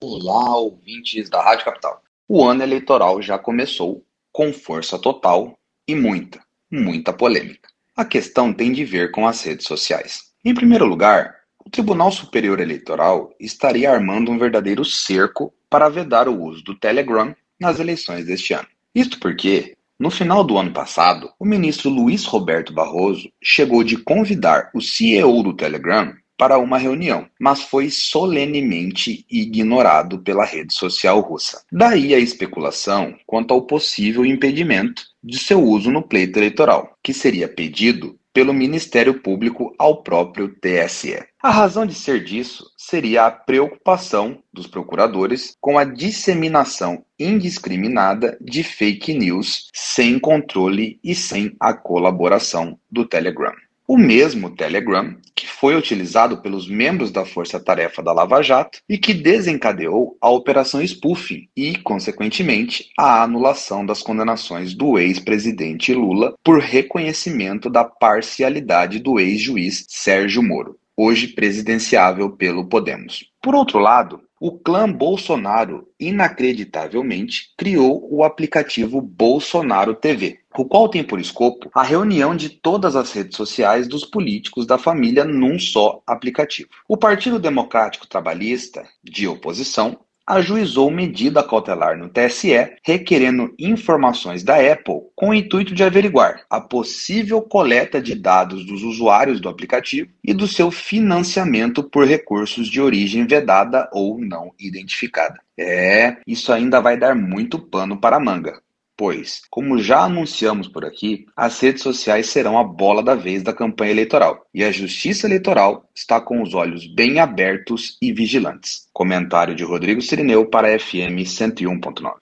Olá, ouvintes da Rádio Capital. O ano eleitoral já começou com força total e muita, muita polêmica. A questão tem de ver com as redes sociais. Em primeiro lugar, o Tribunal Superior Eleitoral estaria armando um verdadeiro cerco para vedar o uso do Telegram nas eleições deste ano. Isto porque, no final do ano passado, o ministro Luiz Roberto Barroso chegou de convidar o CEO do Telegram para uma reunião, mas foi solenemente ignorado pela rede social russa. Daí a especulação quanto ao possível impedimento de seu uso no pleito eleitoral, que seria pedido pelo Ministério Público ao próprio TSE. A razão de ser disso seria a preocupação dos procuradores com a disseminação indiscriminada de fake news sem controle e sem a colaboração do Telegram. O mesmo Telegram que foi utilizado pelos membros da Força Tarefa da Lava Jato e que desencadeou a Operação Spoofing e, consequentemente, a anulação das condenações do ex-presidente Lula por reconhecimento da parcialidade do ex-juiz Sérgio Moro, hoje presidenciável pelo Podemos. Por outro lado, o clã Bolsonaro, inacreditavelmente, criou o aplicativo Bolsonaro TV, o qual tem por escopo a reunião de todas as redes sociais dos políticos da família num só aplicativo. O Partido Democrático Trabalhista, de oposição, ajuizou medida cautelar no TSE, requerendo informações da Apple com o intuito de averiguar a possível coleta de dados dos usuários do aplicativo e do seu financiamento por recursos de origem vedada ou não identificada. É, isso ainda vai dar muito pano para a manga. Pois, como já anunciamos por aqui, as redes sociais serão a bola da vez da campanha eleitoral e a Justiça Eleitoral está com os olhos bem abertos e vigilantes. Comentário de Rodrigo Sirineu para FM 101.9.